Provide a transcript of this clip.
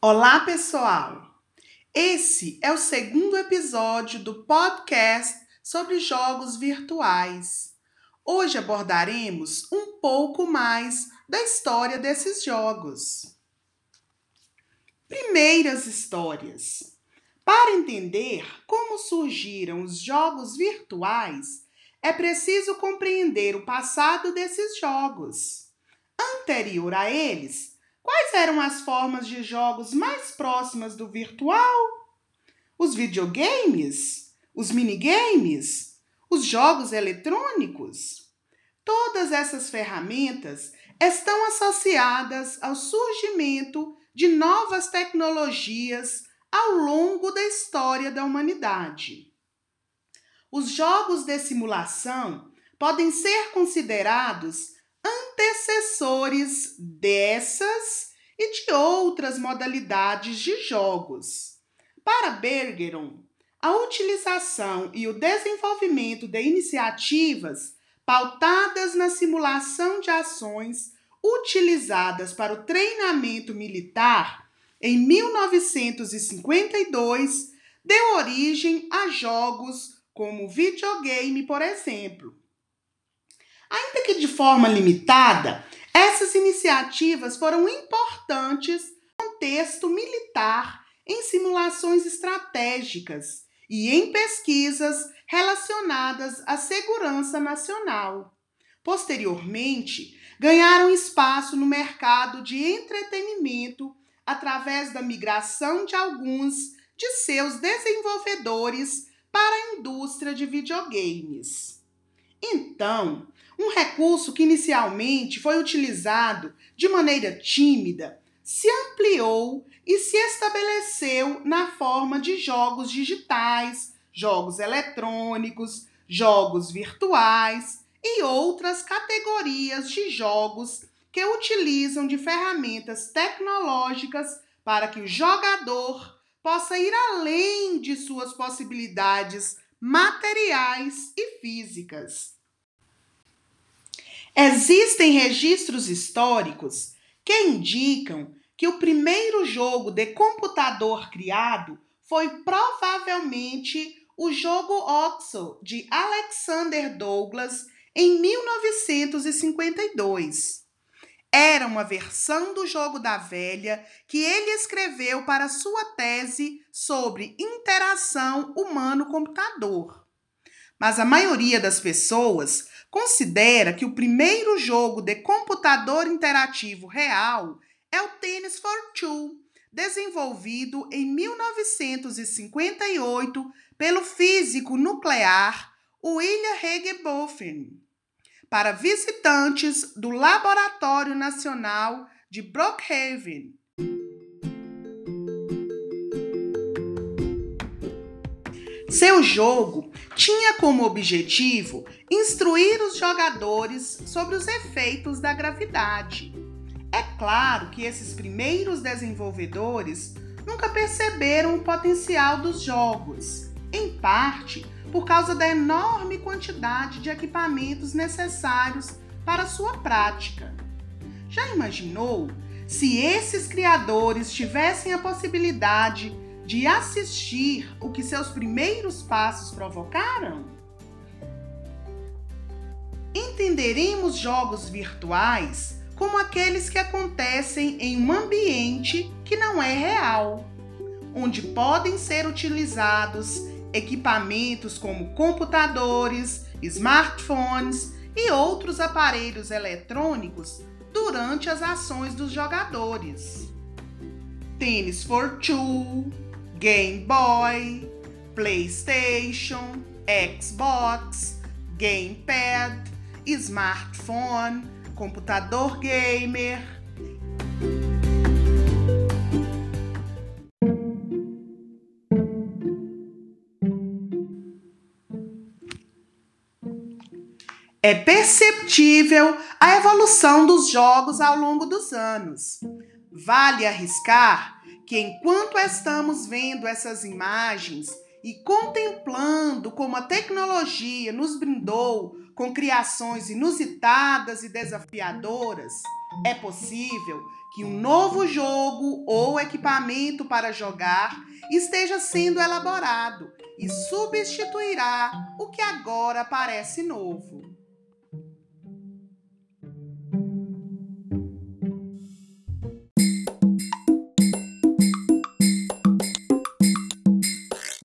Olá, pessoal! Esse é o segundo episódio do podcast sobre jogos virtuais. Hoje abordaremos um pouco mais da história desses jogos. Primeiras histórias. Para entender como surgiram os jogos virtuais, é preciso compreender o passado desses jogos. Anterior a eles, quais eram as formas de jogos mais próximas do virtual? Os videogames? Os minigames? Os jogos eletrônicos? Todas essas ferramentas estão associadas ao surgimento de novas tecnologias ao longo da história da humanidade. Os jogos de simulação podem ser considerados antecessores dessas e de outras modalidades de jogos. Para Bergeron, a utilização e o desenvolvimento de iniciativas pautadas na simulação de ações utilizadas para o treinamento militar em 1952 deu origem a jogos como videogame, por exemplo. Ainda que de forma limitada, essas iniciativas foram importantes no contexto militar, em simulações estratégicas e em pesquisas relacionadas à segurança nacional. Posteriormente, ganharam espaço no mercado de entretenimento através da migração de alguns de seus desenvolvedores para a indústria de videogames. Então, um recurso que inicialmente foi utilizado de maneira tímida se ampliou e se estabeleceu na forma de jogos digitais, jogos eletrônicos, jogos virtuais e outras categorias de jogos que utilizam de ferramentas tecnológicas para que o jogador possa ir além de suas possibilidades materiais e físicas. Existem registros históricos que indicam que o primeiro jogo de computador criado foi provavelmente o jogo Oxo de Alexander Douglas em 1952. Era uma versão do jogo da velha que ele escreveu para sua tese sobre interação humano-computador. Mas a maioria das pessoas considera que o primeiro jogo de computador interativo real é o Tennis for Two, desenvolvido em 1958 pelo físico nuclear William Higginbotham para visitantes do Laboratório Nacional de Brookhaven. Seu jogo tinha como objetivo instruir os jogadores sobre os efeitos da gravidade. É claro que esses primeiros desenvolvedores nunca perceberam o potencial dos jogos, em parte por causa da enorme quantidade de equipamentos necessários para sua prática. Já imaginou se esses criadores tivessem a possibilidade de assistir o que seus primeiros passos provocaram? Entenderemos jogos virtuais como aqueles que acontecem em um ambiente que não é real, onde podem ser utilizados equipamentos como computadores, smartphones e outros aparelhos eletrônicos durante as ações dos jogadores. Tennis for Two, Game Boy, PlayStation, Xbox, Gamepad, smartphone, computador gamer É perceptível a evolução dos jogos ao longo dos anos. Vale arriscar que enquanto estamos vendo essas imagens e contemplando como a tecnologia nos brindou com criações inusitadas e desafiadoras, é possível que um novo jogo ou equipamento para jogar esteja sendo elaborado e substituirá o que agora parece novo.